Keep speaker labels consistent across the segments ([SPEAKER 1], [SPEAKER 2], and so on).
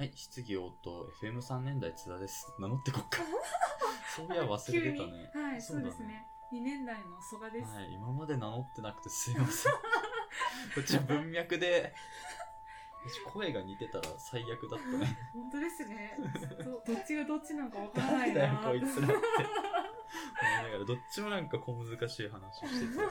[SPEAKER 1] はい、質疑応答 FM3 年代津田です。名乗ってこっか。そういや忘れてたね。
[SPEAKER 2] はい、そう
[SPEAKER 1] だ
[SPEAKER 2] ですね。2年代の蘇我です。
[SPEAKER 1] はい、今まで名乗ってなくてすいません。こっちは文脈で、声が似てたら最悪だったね。
[SPEAKER 2] 本当ですね。どどっちがどっちなんかわからないな
[SPEAKER 1] 誰だよ、こいつらって。思いながら、どっちもなんか小難しい話してて、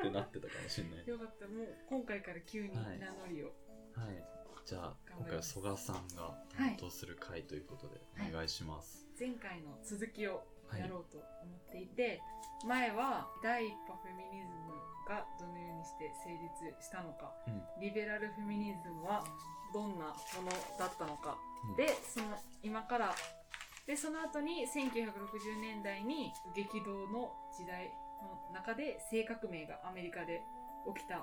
[SPEAKER 1] ってなってたかもしれない。
[SPEAKER 2] よかった。もう今回から急に名
[SPEAKER 1] はい
[SPEAKER 2] 乗りを。
[SPEAKER 1] はい。じゃあ、今回は曽我さんが担当する回ということで、
[SPEAKER 2] はい。
[SPEAKER 1] お願いします。
[SPEAKER 2] 前回の続きを
[SPEAKER 1] はい。
[SPEAKER 2] やろうと思っていて、前は第一波フェミニズムがどのようにして成立したのか、
[SPEAKER 1] うん。
[SPEAKER 2] リベラルフェミニズムはどんなものだったのか、
[SPEAKER 1] うん。
[SPEAKER 2] でその今からでその後に1960年代に激動の時代の中で性革命がアメリカで起きた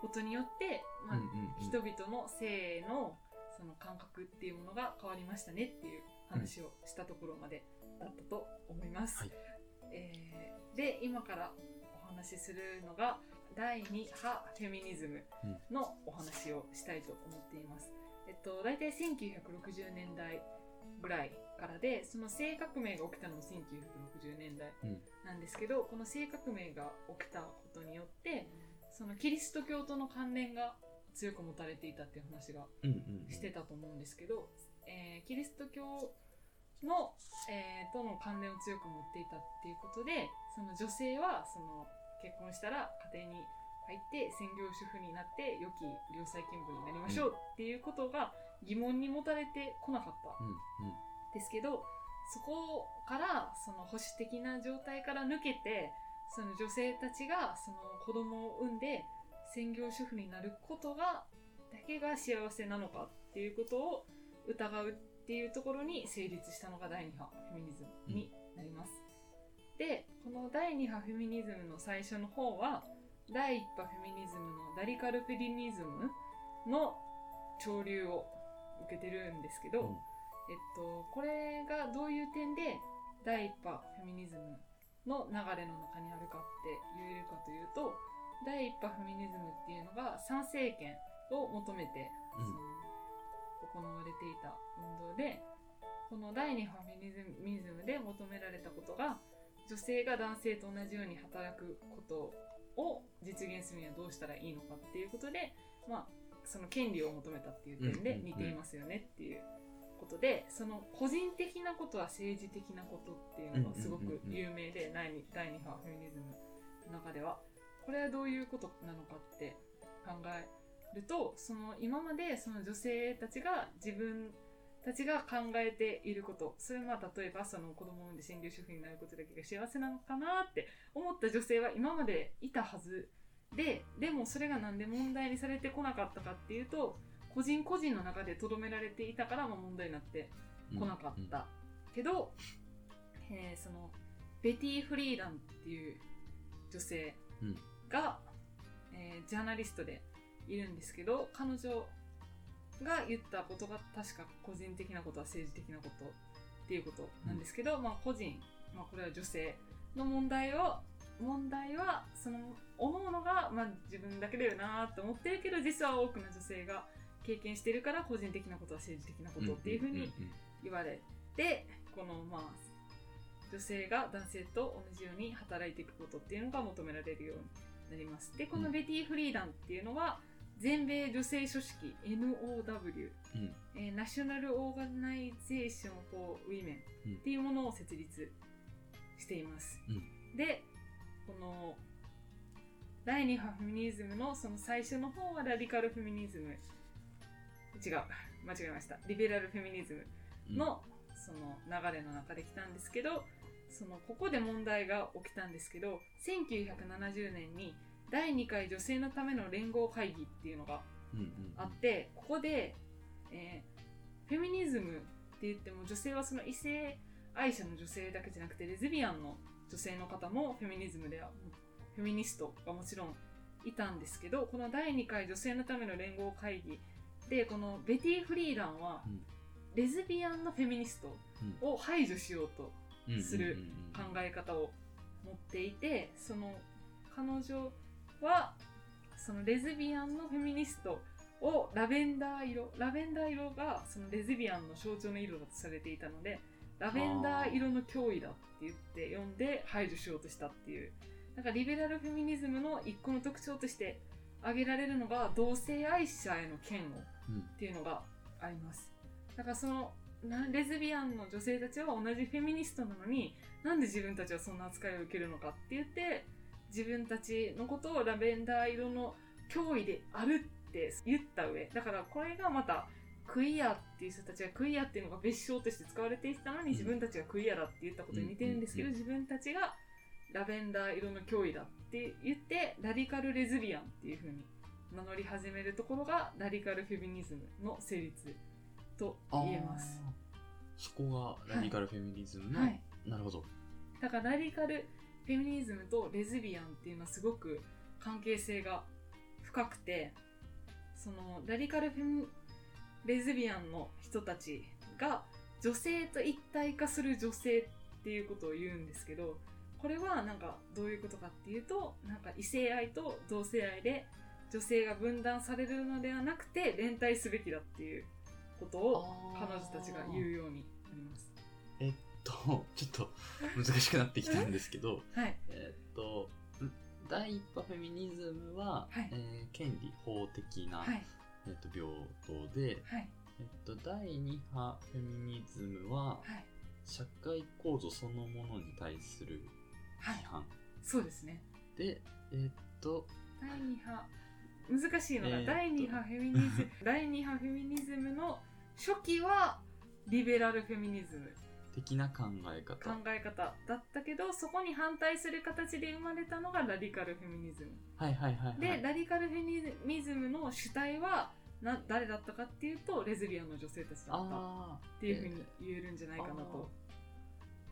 [SPEAKER 2] ことによって、まあ
[SPEAKER 1] うんうんうん
[SPEAKER 2] 人々の性のその感覚っていうものが変わりましたねっていう話をしたところまでだったと思います。
[SPEAKER 1] はい
[SPEAKER 2] えーで今からお話しするのが第2波フェミニズムのお話をしたいと思っています。えっと、大体1960年代ぐらいからで、その性革命が起きたのも1960年代
[SPEAKER 1] うん。
[SPEAKER 2] なんですけど、この性革命が起きたことによって、そのキリスト教との関連が強く持たれていたっていう話が
[SPEAKER 1] うんうんうん。
[SPEAKER 2] してたと思うんですけど、えーキリスト教の、えーとの関連を強く持っていたっていうことでその女性はその結婚したら家庭に入って専業主婦になって良き良妻賢母になりましょうっていうことが疑問に持たれてこなかった
[SPEAKER 1] うんうん。
[SPEAKER 2] ですけどそこからその保守的な状態から抜けてその女性たちがその子供を産んで専業主婦になることがだけが幸せなのかっていうことを疑うっていうところに成立したのが第2波フェミニズムになります。でこの第2波フェミニズムの最初の方は第1波フェミニズムのダリカルフェリニズムの潮流を受けてるんですけど、
[SPEAKER 1] うん
[SPEAKER 2] えっと、これがどういう点で第一波フェミニズムの流れの中にあるかって言えるかというと第一波フェミニズムっていうのが参政権を求めて、
[SPEAKER 1] うん。
[SPEAKER 2] その行われていた運動でこの第二波フェミニズムで求められたことが女性が男性と同じように働くことを実現するにはどうしたらいいのかっていうことで、まあ、その権利を求めたっていう点で似ていますよねっていうことでその個人的なことは政治的なことっていうのがすごく有名で第二第二波フェミニズムの中では。これはどういうことなのかって考えるとその今までその女性たちが自分たちが考えていることそれはまあ例えばその子供を産んで専業主婦になることだけが幸せなのかなって思った女性は今までいたはずででもそれがなんで問題にされてこなかったかっていうと個人個人の中で留められていたからまあ問題になって
[SPEAKER 1] うん。
[SPEAKER 2] 来なかった、けど、えーそのベティ・フリーダンっていう女性
[SPEAKER 1] うん
[SPEAKER 2] が、えージャーナリストでいるんですけど彼女が言ったことが確か個人的なことは政治的なことっていうことなんですけど、まあ個人、まあ、これは女性の問題を問題はその各々が、まあ、自分だけだよなって思ってるけど実は多くの女性が経験してるから個人的なことは政治的なことっていうふうに
[SPEAKER 1] んんん
[SPEAKER 2] 言われてこのまあ女性が男性と同じように働いていくことっていうのが求められるようになりますでこのベティ・フリーダンっていうのは全米女性組織 NOW、
[SPEAKER 1] うん。
[SPEAKER 2] えー National Organization for Women
[SPEAKER 1] うん
[SPEAKER 2] っていうものを設立しています、
[SPEAKER 1] う
[SPEAKER 2] でこの第2波フェミニズムのその最初の方はラディカルフェミニズム。違う。間違えました。リベラルフェミニズム
[SPEAKER 1] うん。
[SPEAKER 2] のその流れの中で来たんですけどそのここで問題が起きたんですけど1970年に第2回女性のための連合会議っていうのがあってここで、えーフェミニズムって言っても女性はその異性愛者の女性だけじゃなくてレズビアンの女性の方もフェミニズムではフェミニストがもちろんいたんですけどこの第2回女性のための連合会議でこのベティ・フリーランは
[SPEAKER 1] うん。
[SPEAKER 2] レズビアンのフェミニストを排除しようと
[SPEAKER 1] うん
[SPEAKER 2] する考え方を持っていてその彼女はそのレズビアンのフェミニストをラベンダー色ラベンダー色がそのレズビアンの象徴の色だとされていたのでラベンダー色の脅威だって言って読んで排除しようとしたっていう。なんかリベラルフェミニズムの一個の特徴として挙げられるのが同性愛者への嫌悪っていうのがあります。だからそのレズビアンの女性たちは同じフェミニストなのになんで自分たちはそんな扱いを受けるのかって言って自分たちのことをラベンダー色の脅威であるって言った上だからこれがまたクイアっていう人たちはクイアっていうのが別称として使われていたのに自分たちがクイアだって言ったことに似てるんですけど
[SPEAKER 1] うん。
[SPEAKER 2] 自分たちがラベンダー色の脅威だって言ってラディカルレズビアンっていう風に名乗り始めるところがラディカルフェミニズムの成立と言えます。
[SPEAKER 1] そこがラディカルフェミニズムの、
[SPEAKER 2] はい、
[SPEAKER 1] なるほど。
[SPEAKER 2] だからラディカルフェミニズムとレズビアンっていうのはすごく関係性が深くてそのラディカルフェミレズビアンの人たちが女性と一体化する女性っていうことを言うんですけどこれはなんかどういうことかっていうとなんか異性愛と同性愛で女性が分断されるのではなくて連帯すべきだっていうことを彼女たちが言うようになります。
[SPEAKER 1] えっとちょっと難しくなってきたんですけど
[SPEAKER 2] はい、
[SPEAKER 1] えっとん第一波フェミニズムは、
[SPEAKER 2] はい。
[SPEAKER 1] えー権利法的な、
[SPEAKER 2] はい、
[SPEAKER 1] えっと平等で、
[SPEAKER 2] はい、
[SPEAKER 1] えっと、第二波フェミニズムは
[SPEAKER 2] はい、
[SPEAKER 1] 社会構造そのものに対する
[SPEAKER 2] はい。
[SPEAKER 1] 批、判、
[SPEAKER 2] そうですね。
[SPEAKER 1] でえっと
[SPEAKER 2] 第二波。難しいのが、
[SPEAKER 1] えー
[SPEAKER 2] 第二波フェミニズム。第二波フェミニズムの初期はリベラルフェミニズム
[SPEAKER 1] 的な考え方。
[SPEAKER 2] 考え方。だったけどそこに反対する形で生まれたのがラディカルフェミニズム。
[SPEAKER 1] はいはいはいはい。
[SPEAKER 2] でラディカルフェミズムの主体はな誰だったかっていうとレズビアンの女性たちだった。っていうふうに言えるんじゃないかなと。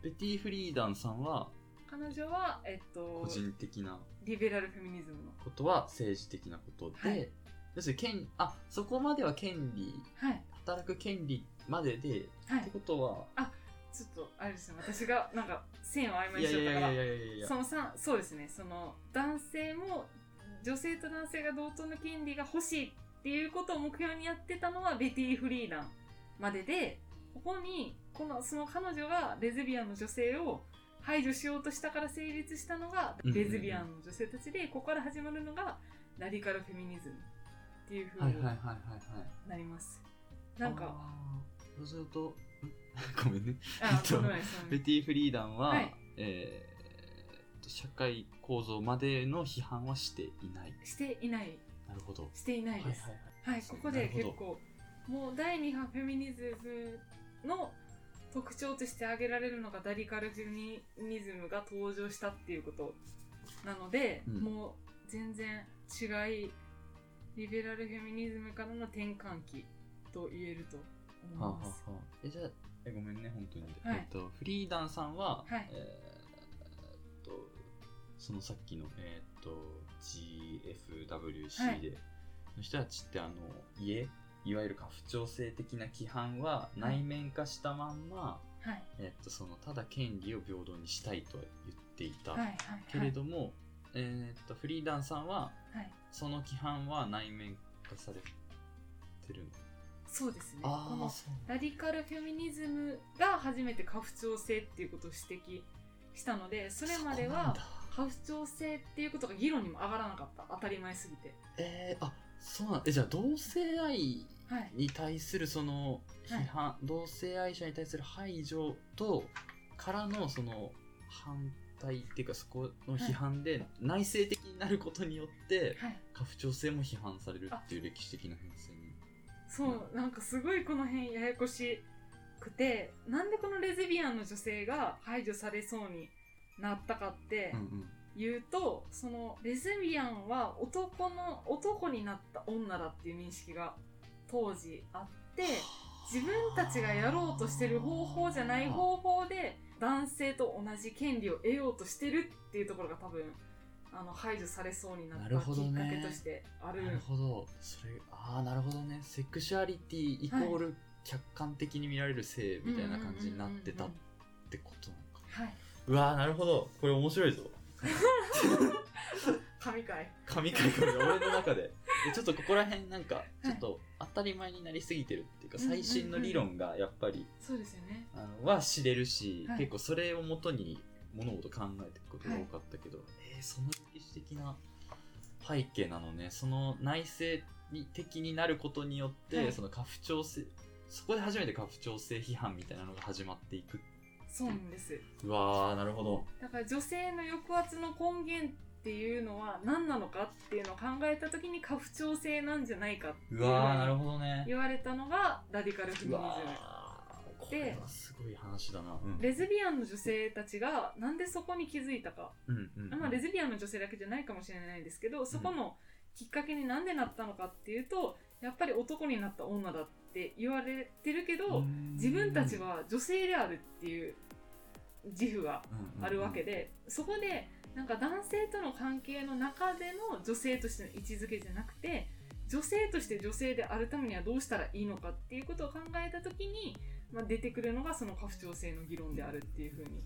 [SPEAKER 1] ベティ・フリーダンさんは
[SPEAKER 2] 彼女は、えっと
[SPEAKER 1] 個、人的な。
[SPEAKER 2] リベラルフェミニズムの。
[SPEAKER 1] ことは政治的なことで、
[SPEAKER 2] はい。
[SPEAKER 1] 要するに権あそこまでは権利。
[SPEAKER 2] はい。
[SPEAKER 1] 働く権利までで、
[SPEAKER 2] はい。
[SPEAKER 1] ってことは
[SPEAKER 2] ちょっとあれですね私がなんか線を曖昧にしちゃったから。そのさそうですね。その男性も女性と男性が同等の権利が欲しいっていうことを目標にやってたのはベティ・フリーダンまででここにこのその彼女がレズビアンの女性を排除しようとしたから成立したのがレズビアンの女性たちでここから始まるのがラディカルフェミニズムっていう風に
[SPEAKER 1] はいはいはいはいはい。
[SPEAKER 2] なります、なんか
[SPEAKER 1] そうするとん ごめんね。
[SPEAKER 2] あ
[SPEAKER 1] えっとベティ・フリーダンは、
[SPEAKER 2] はい。
[SPEAKER 1] えーと社会構造までの批判はしていない。
[SPEAKER 2] していない。
[SPEAKER 1] なるほど。
[SPEAKER 2] していないです、
[SPEAKER 1] はい
[SPEAKER 2] はい、ここで結構もう第2波フェミニズムの特徴として挙げられるのがダリカルフェミニズムが登場したっていうことなので、
[SPEAKER 1] うん。
[SPEAKER 2] もう全然違いリベラルフェミニズムからの転換期と言えると
[SPEAKER 1] はあ、は
[SPEAKER 2] 思います。
[SPEAKER 1] あはあ、えじゃあえごめんね本当に、
[SPEAKER 2] はい。
[SPEAKER 1] えっとフリーダンさんは、
[SPEAKER 2] はい。
[SPEAKER 1] えーっとそのさっきのえーっと GFWC で、の人たちってあの家いわゆる家父長制的な規範は内面化したまんま、
[SPEAKER 2] はい。
[SPEAKER 1] えっとそのただ権利を平等にしたいとは言っていた、
[SPEAKER 2] はいはい
[SPEAKER 1] けれども、えーっとフリーダンさんは
[SPEAKER 2] はい、
[SPEAKER 1] その規範は内面化されてるの？
[SPEAKER 2] そうですね。このラディカルフェミニズムが初めて家父長制っていうことを指摘したのでそれまでは
[SPEAKER 1] そうなんだ。
[SPEAKER 2] 家父長制っていうことが議論にも上がらなかった。当たり前すぎて。
[SPEAKER 1] えー、あそうなんえじゃあ同性愛
[SPEAKER 2] はい。
[SPEAKER 1] に対するその批判、同性愛者に対する排除とからのその反対っていうかそこの批判で内省的になることによって
[SPEAKER 2] はい。
[SPEAKER 1] 家父長制も批判されるっていう歴史的な変遷に
[SPEAKER 2] そうなんかすごいこの辺ややこしくてなんでこのレズビアンの女性が排除されそうになったかって
[SPEAKER 1] うんうん。
[SPEAKER 2] 言うと、そのレズビアンは男の男になった女だっていう認識が当時あって自分たちがやろうとしてる方法じゃない方法で男性と同じ権利を得ようとしてるっていうところが多分あの排除されそうになったき
[SPEAKER 1] なるほどね。
[SPEAKER 2] っかけとしてある。
[SPEAKER 1] なるほど。それああなるほどね。セクシュアリティイコール客観的に見られる性みたいな感じになってたってことなのか
[SPEAKER 2] はい、
[SPEAKER 1] うわーなるほど。これ面白いぞ。
[SPEAKER 2] 神回。
[SPEAKER 1] 神回。これ俺の中で。でちょっとここら辺なんか
[SPEAKER 2] い。
[SPEAKER 1] ちょっと当たり前になりすぎてるっていうか、最新の理論がやっぱり、
[SPEAKER 2] そうですよね。
[SPEAKER 1] あのは知れるし、
[SPEAKER 2] はい。
[SPEAKER 1] 結構それをもとに物事考えていくことが多かったけど、えーその歴史的な背景なのね。その内政的になることによって、
[SPEAKER 2] はい。
[SPEAKER 1] その家父長制そこで初めて家父長制批判みたいなのが始まっていく。
[SPEAKER 2] そうなんです。
[SPEAKER 1] うわーなるほど。
[SPEAKER 2] だから女性の抑圧の根源っていうのは何なのかっていうのを考えた時に家父長制なんじゃないかっていう
[SPEAKER 1] うわーなるほどね。
[SPEAKER 2] 言われたのがラディカルフェミニ
[SPEAKER 1] うわーこれはすごい話だな。うん。
[SPEAKER 2] レズビアンの女性たちがなんでそこに気づいたか、
[SPEAKER 1] うんうんうん。
[SPEAKER 2] まあ、レズビアンの女性だけじゃないかもしれないですけどそこのきっかけになんでなったのかっていうとやっぱり男になった女だって言われてるけど自分たちは女性であるっていう自負があるわけで、そこでなんか男性との関係の中での女性としての位置づけじゃなくて女性として女性であるためにはどうしたらいいのかっていうことを考えた時に、まあ、出てくるのがその家父長制の議論であるっていうふうに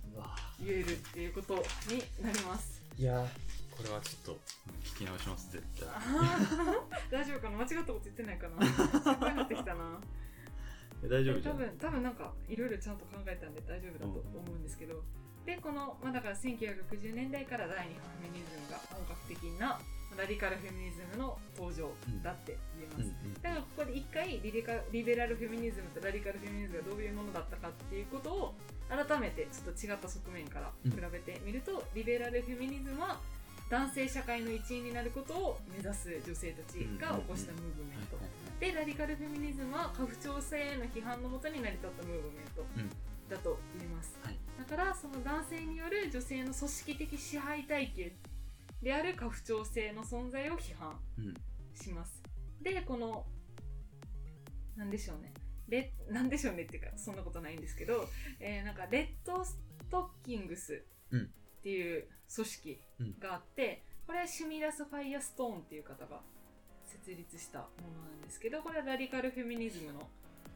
[SPEAKER 2] 言えるっていうことになります。
[SPEAKER 1] ーいや。ーこれはちょっとうん聞き直します絶対。
[SPEAKER 2] 大丈夫かな？間違ったこと言ってないかな？心配になってきたな。
[SPEAKER 1] え大丈夫
[SPEAKER 2] 多分多分なんかいろいろちゃんと考えたんで大丈夫だと思うんですけど、でこの、まあ、だから1960年代から第二波フェミニズムが本格的なラディカルフェミニズムの登場だって言えます、
[SPEAKER 1] うんうん
[SPEAKER 2] だからここで一回リリカリベラルフェミニズムとラディカルフェミニズムがどういうものだったかっていうことを改めてちょっと違った側面から比べてみると、リベラルフェミニズムは男性社会の一員になることを目指す女性たちが起こしたムーブメント、でラディカルフェミニズムは家父長制への批判のもとに成り立ったムーブメント
[SPEAKER 1] うん。
[SPEAKER 2] だと言えます、
[SPEAKER 1] はい。
[SPEAKER 2] だからその男性による女性の組織的支配体系である家父長制の存在を批判
[SPEAKER 1] うん。
[SPEAKER 2] します。でこのなんでしょうね。レなんでしょうねっていうかそんなことないんですけど、えーなんかレッドストッキングス
[SPEAKER 1] うん。
[SPEAKER 2] っていう組織があって、これはシュミラス・ファイアストーンっていう方が設立したものなんですけどこれはラディカルフェミニズムの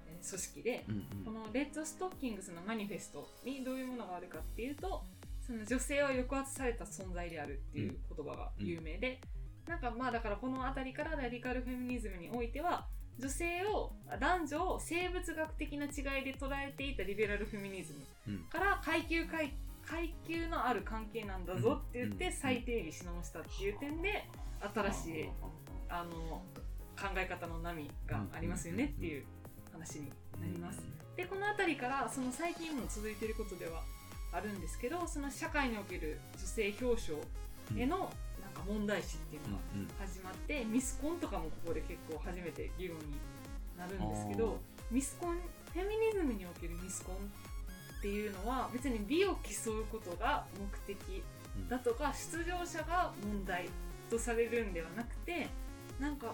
[SPEAKER 2] えー組織で、
[SPEAKER 1] うん。
[SPEAKER 2] このレッドストッキングスのマニフェストにどういうものがあるかっていうとその女性は抑圧された存在であるっていう言葉が有名で、なんかまあだからこの辺りからラディカルフェミニズムにおいては女性を男女を生物学的な違いで捉えていたリベラルフェミニズム
[SPEAKER 1] うん。
[SPEAKER 2] から階級階階級のある関係なんだぞって言っ
[SPEAKER 1] うん
[SPEAKER 2] て再定義し直したっていう点で新しいあの考え方の波がありますよねっていう話になります。でこの辺りからその最近も続いていることではあるんですけどその社会における女性表彰へのなんか問題視っていうのが始まってミスコンとかもここで結構初めて議論になるんですけどミスコンフェミニズムにおけるミスコンっていうのは別に美を競うことが目的だとか出場者が問題とされるんではなくてなんか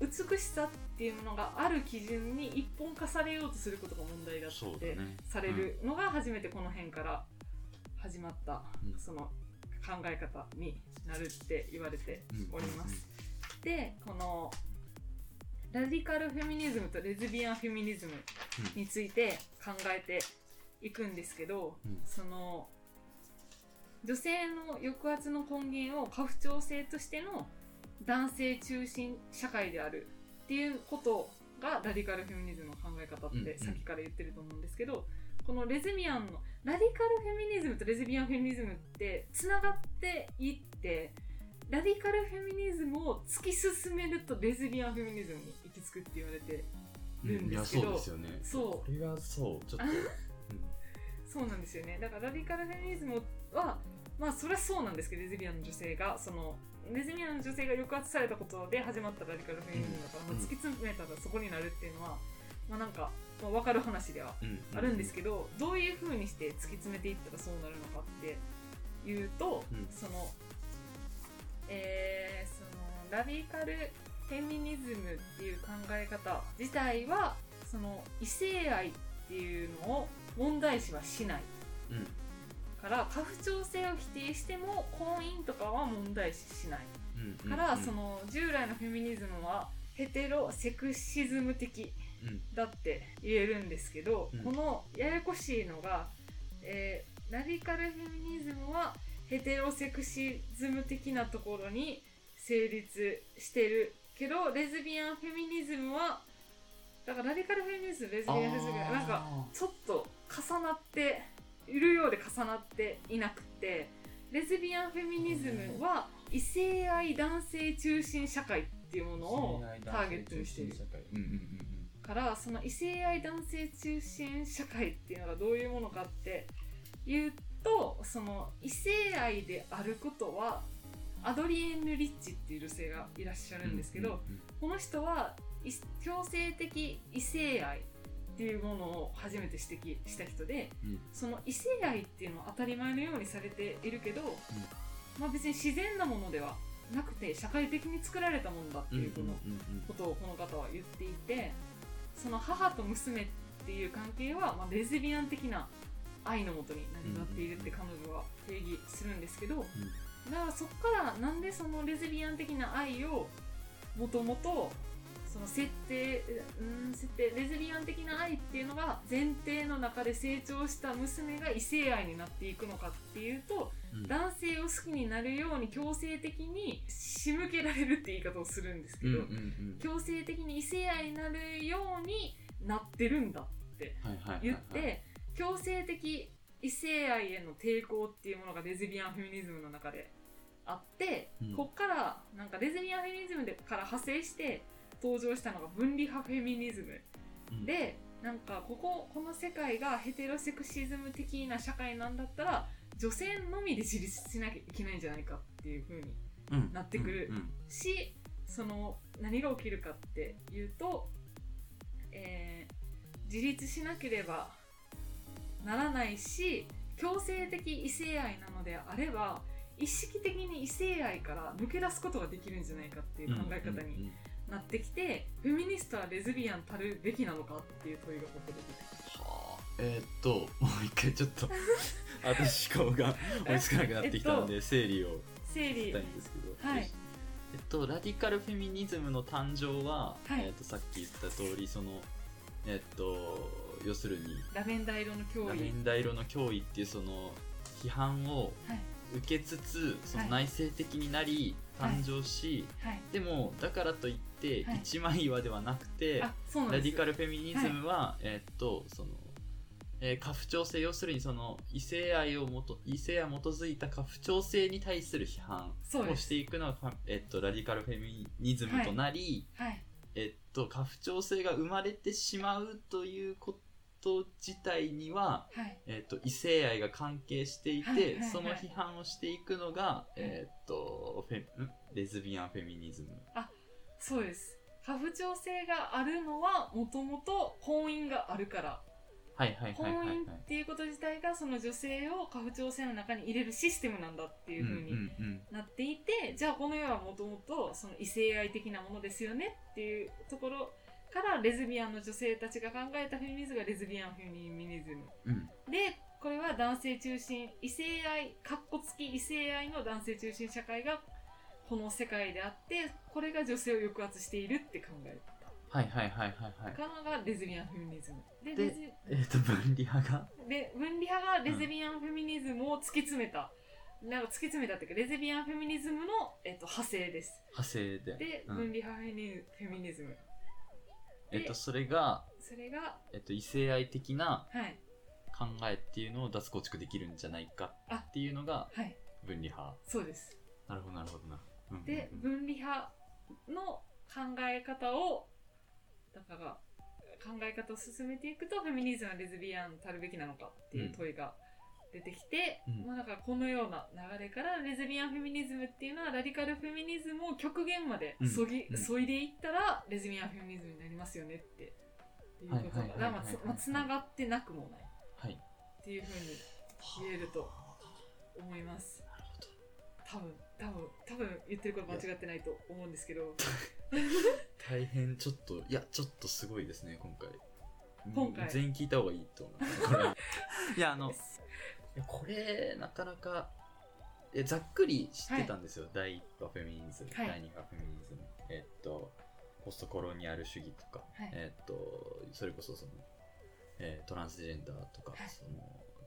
[SPEAKER 2] 美しさっていうものがある基準に一本化されようとすることが問題だって
[SPEAKER 1] ね。
[SPEAKER 2] されるのが初めてこの辺から始まった
[SPEAKER 1] うん。
[SPEAKER 2] その考え方になるって言われております。でこのラディカルフェミニズムとレズビアンフェミニズムについて考えていくんですけど、
[SPEAKER 1] うん。
[SPEAKER 2] その女性の抑圧の根源を家父長制としての男性中心社会であるっていうことがラディカルフェミニズムの考え方っ
[SPEAKER 1] うんうん。
[SPEAKER 2] てさっきから言ってると思うんですけど、このレズビアンのラディカルフェミニズムとレズビアンフェミニズムってつながっていってラディカルフェミニズムを突き進めるとレズビアンフェミニズムに行き着くって言われてるんですけど、
[SPEAKER 1] そうですよね。
[SPEAKER 2] そう。
[SPEAKER 1] これがそうちょっと。
[SPEAKER 2] そうなんですよね。だからラディカルフェミニズムはまあそれはそうなんですけどレズビアンの女性がそのレズビアンの女性が抑圧されたことで始まったラディカルフェミニズムだから、
[SPEAKER 1] うん。
[SPEAKER 2] まあ、突き詰めたらそこになるっていうのはまあなんか、まあ、分かる話ではあるんですけど、どういうふうにして突き詰めていったらそうなるのかっていうと、
[SPEAKER 1] うん。
[SPEAKER 2] そのえーそのラディカルフェミニズムっていう考え方自体はその異性愛っていうのを問題視はしない。
[SPEAKER 1] うん
[SPEAKER 2] から家父長制を否定しても婚姻とかは問題視しない。
[SPEAKER 1] うん
[SPEAKER 2] から、
[SPEAKER 1] うん。
[SPEAKER 2] その従来のフェミニズムはヘテロセクシズム的
[SPEAKER 1] うん。
[SPEAKER 2] だって言えるんですけど、
[SPEAKER 1] うん。
[SPEAKER 2] このややこしいのが、えーラディカルフェミニズムはヘテロセクシズム的なところに成立してるけどレズビアンフェミニズムはだからラディカルフェミニズムレズビアンフェミニズムがなんかちょっと重なっているようで重なっていなくてレズビアンフェミニズムは異性愛男性中心社会っていうものをターゲットにしているからその異性愛男性中心社会っていうのがどういうものかっていうとその異性愛であることはアドリエンヌ・リッチっていう女性がいらっしゃるんですけど、
[SPEAKER 1] うん
[SPEAKER 2] この人はい強制的異性愛っていうものを初めて指摘した人で
[SPEAKER 1] うん。うん
[SPEAKER 2] その異性愛っていうのは当たり前のようにされているけど、まあ、別に自然なものではなくて社会的に作られたものだっていうことをこの方は言っていてその母と娘っていう関係は、まあ、レズビアン的な愛のもとに成り立っているって彼女は定義するんですけどだからそこからなんでそのレズビアン的な愛をもともとその設定うん設定レズビアン的な愛っていうのが前提の中で成長した娘が異性愛になっていくのかっていうと
[SPEAKER 1] うん。
[SPEAKER 2] 男性を好きになるように強制的に仕向けられるって言い方をするんですけど、
[SPEAKER 1] うんうんうん。
[SPEAKER 2] 強制的に異性愛になるようになってるんだって言って強制的異性愛への抵抗っていうものがレズビアンフェミニズムの中であって、
[SPEAKER 1] うん。
[SPEAKER 2] こっからなんかレズビアンフェミニズムでから派生して登場したのが分離派フェミニズム。
[SPEAKER 1] うん。
[SPEAKER 2] でなんかこここの世界がヘテロセクシズム的な社会なんだったら女性のみで自立しなきゃいけないんじゃないかっていう風に
[SPEAKER 1] うん。
[SPEAKER 2] なってくる。しその何が起きるかっていうと、えー自立しなければならないし強制的異性愛なのであれば意識的に異性愛から抜け出すことができるんじゃないかっていう考え方になってきて、フェミニストはレズビアンたるべきなのかっていう問いがここで出てき
[SPEAKER 1] はあえーっともう一回ちょっと 私顔が追いつかなくなってきたので整理を
[SPEAKER 2] 整理
[SPEAKER 1] したいんですけど、
[SPEAKER 2] はい。
[SPEAKER 1] えっと、ラディカルフェミニズムの誕生は、
[SPEAKER 2] はい。
[SPEAKER 1] えっと、さっき言った通りそのえっと要するに
[SPEAKER 2] ラベンダー色の脅威。
[SPEAKER 1] ラベンダー色の脅威っていうその批判を
[SPEAKER 2] はい
[SPEAKER 1] 受けつつその
[SPEAKER 2] はい。
[SPEAKER 1] 内省的になり
[SPEAKER 2] はい。
[SPEAKER 1] 誕生し、
[SPEAKER 2] はい。
[SPEAKER 1] でもだからといって
[SPEAKER 2] はい。
[SPEAKER 1] 一枚岩ではなくて、ラディカルフェミニズムは、えーっとその、えー家父長制要するにその異性愛をもと異性愛に基づいた家父長制に対する批判をしていくのがえーっとラディカルフェミニズムとなり、
[SPEAKER 2] はい。
[SPEAKER 1] えーっと家父長制が生まれてしまうということ自体には、
[SPEAKER 2] はい。
[SPEAKER 1] えーっと異性愛が関係していて、
[SPEAKER 2] はいはいはい。
[SPEAKER 1] その批判をしていくのが、えーっとフェん？レズビアンフェミニズム。
[SPEAKER 2] そうです。家父長制があるのはもともと婚姻があるから。
[SPEAKER 1] はいはいはい
[SPEAKER 2] 婚
[SPEAKER 1] はいはい。
[SPEAKER 2] 姻っていうこと自体がその女性を家父長制の中に入れるシステムなんだっていうふうに
[SPEAKER 1] んうんうん。
[SPEAKER 2] なっていて、じゃあこの世はもともとその異性愛的なものですよねっていうところからレズビアンの女性たちが考えたフェミニズムがレズビアンフェミニズム。
[SPEAKER 1] うん。
[SPEAKER 2] でこれは男性中心異性愛かっこつき異性愛の男性中心社会がこの世界であってこれが女性を抑圧しているって考え
[SPEAKER 1] はいはいはいはいはい。
[SPEAKER 2] がレズビアンフェミニズム。で
[SPEAKER 1] でえっ、と、分離派が？
[SPEAKER 2] で分離派がレズビアンフェミニズムを突き詰めた、なんか突き詰めたっていうかレズビアンフェミニズムの、えっと、派生です。
[SPEAKER 1] 派生で。
[SPEAKER 2] で、
[SPEAKER 1] うん。
[SPEAKER 2] 分離派フェミニズム
[SPEAKER 1] えっと、それが、
[SPEAKER 2] それが
[SPEAKER 1] えっと、異性愛的な
[SPEAKER 2] はい。
[SPEAKER 1] 考えっていうのを脱構築できるんじゃないかっていうのが
[SPEAKER 2] はい。
[SPEAKER 1] 分離派。
[SPEAKER 2] そうです。
[SPEAKER 1] なるほどなるほどな。うんうんうん。
[SPEAKER 2] で分離派の考え方をだから考え方を進めていくとフェミニズムはレズビアンたるべきなのかっていう問いが出てきて、
[SPEAKER 1] うん
[SPEAKER 2] まあだからこのような流れからレズビアンフェミニズムっていうのはラディカルフェミニズムを極限までそぎ、
[SPEAKER 1] うん
[SPEAKER 2] そいでいったらレズビアンフェミニズムになりますよねってっていうこと
[SPEAKER 1] はいはいはいはい
[SPEAKER 2] がまあつまあつながってなくもない
[SPEAKER 1] はい。
[SPEAKER 2] っていうふうに言えると思います。
[SPEAKER 1] なるほど。
[SPEAKER 2] 多分多分多分言ってること間違ってないと思うんですけど
[SPEAKER 1] 大変ちょっと、いや、ちょっとすごいですね、今回。
[SPEAKER 2] 今回
[SPEAKER 1] うん全員聞いた方がいいと思います。これいや、あの、これ、なかなか、えざっくり知ってたんですよ。第一波フェミニズム、
[SPEAKER 2] はい。
[SPEAKER 1] 第二波フェミニズム。えっと、ポストコロニアル主義とか、
[SPEAKER 2] はい。
[SPEAKER 1] えっと、それこそその、えートランスジェンダーとか、
[SPEAKER 2] はい。
[SPEAKER 1] その、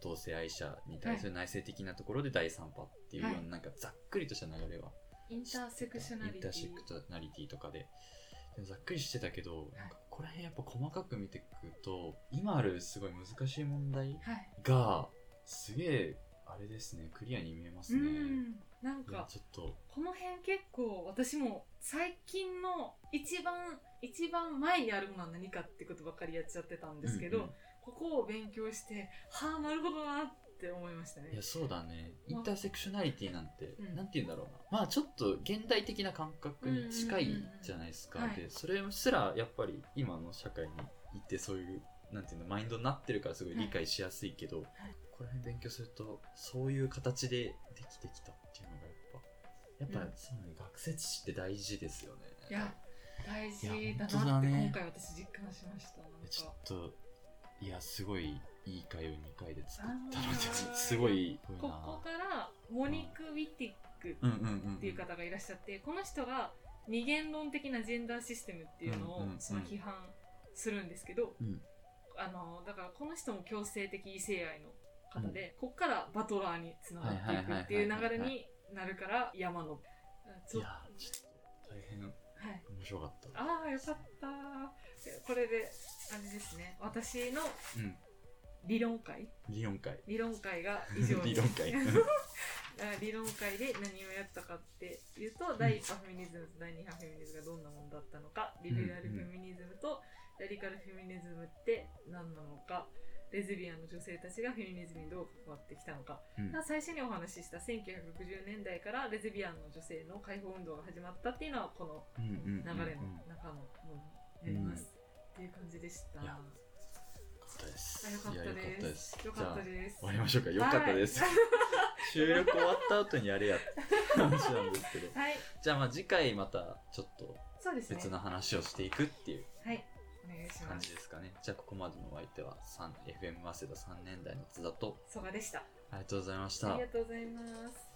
[SPEAKER 1] 同性愛者に対する内省的なところで第三波っていうような、
[SPEAKER 2] はい。
[SPEAKER 1] なんかざっくりとした流れは
[SPEAKER 2] インターセクショナリティ。
[SPEAKER 1] インターセクショナリティとかでざっくりしてたけど、なんかここら辺やっぱ細かく見ていくと今あるすごい難しい問題
[SPEAKER 2] はい。
[SPEAKER 1] がすげえあれですねクリアに見えます
[SPEAKER 2] う
[SPEAKER 1] ね、
[SPEAKER 2] んなんか
[SPEAKER 1] ちょっと。
[SPEAKER 2] この辺結構私も最近の一番一番前にあるものは何かってことばっかりやっちゃってたんですけど、
[SPEAKER 1] うんうん。
[SPEAKER 2] ここを勉強してはあなるほどなって思いましたね。
[SPEAKER 1] いやそうだね。インターセクショナリティなんて、
[SPEAKER 2] うん。
[SPEAKER 1] なんて言うんだろうな。まあちょっと現代的な感覚に近いじゃないですか、
[SPEAKER 2] うんうんうんうん。
[SPEAKER 1] でそれすらやっぱり今の社会にいてそういうなんていうのマインドになってるからすごい理解しやすいけど、ここら辺勉強するとそういう形でできてきたっていうのがやっぱやっぱ、
[SPEAKER 2] うん。
[SPEAKER 1] そうね学説史って大事ですよね。
[SPEAKER 2] いや大事だなって今回私実感しました。
[SPEAKER 1] ちょ
[SPEAKER 2] か
[SPEAKER 1] っといやすごいいい回を2回で作ったのですごいすごい
[SPEAKER 2] こ
[SPEAKER 1] な。
[SPEAKER 2] こからモニク・ウィティックっていう方がいらっしゃってこの人が二元論的なジェンダーシステムっていうのをその批判するんですけど、
[SPEAKER 1] うん。
[SPEAKER 2] あのだからこの人も強制的異性愛の方で、ここからバトラーにつながっていくっていう流れになるから山の。ちょ
[SPEAKER 1] いやちょっと大変面
[SPEAKER 2] はい、
[SPEAKER 1] 白かった。
[SPEAKER 2] ああよかった。これであれですね。私の
[SPEAKER 1] うん。
[SPEAKER 2] 理論会。
[SPEAKER 1] 理論会。
[SPEAKER 2] 理論会が以上に
[SPEAKER 1] 理論会。
[SPEAKER 2] あ理論会で何をやったかっていうと、第1波フェミニズムと第2波フェミニズムがどんなものだったのかリベラルフェミニズムとラディカルフェミニズムって何なのかレズビアンの女性たちがフェミニズムにどう関わってきたのか、
[SPEAKER 1] うん。
[SPEAKER 2] 最初にお話しした1960年代からレズビアンの女性の解放運動が始まったっていうのはこの流れの中のものになります、っていう感じでした。
[SPEAKER 1] よかったです。
[SPEAKER 2] あよかったです。よかった。です。
[SPEAKER 1] じゃあ終わりましょうか。よかったです、収録終わった後にやれやって話なんですけど。
[SPEAKER 2] はい。
[SPEAKER 1] じゃあまあ次回またちょっと別の話をしていくっていう。
[SPEAKER 2] はいお願いし
[SPEAKER 1] 感じですかね。じゃあここまでのお相手は 3FM 早稲田3年代の津田と。
[SPEAKER 2] 曽我でした。
[SPEAKER 1] ありがとうございました。
[SPEAKER 2] ありがとうございます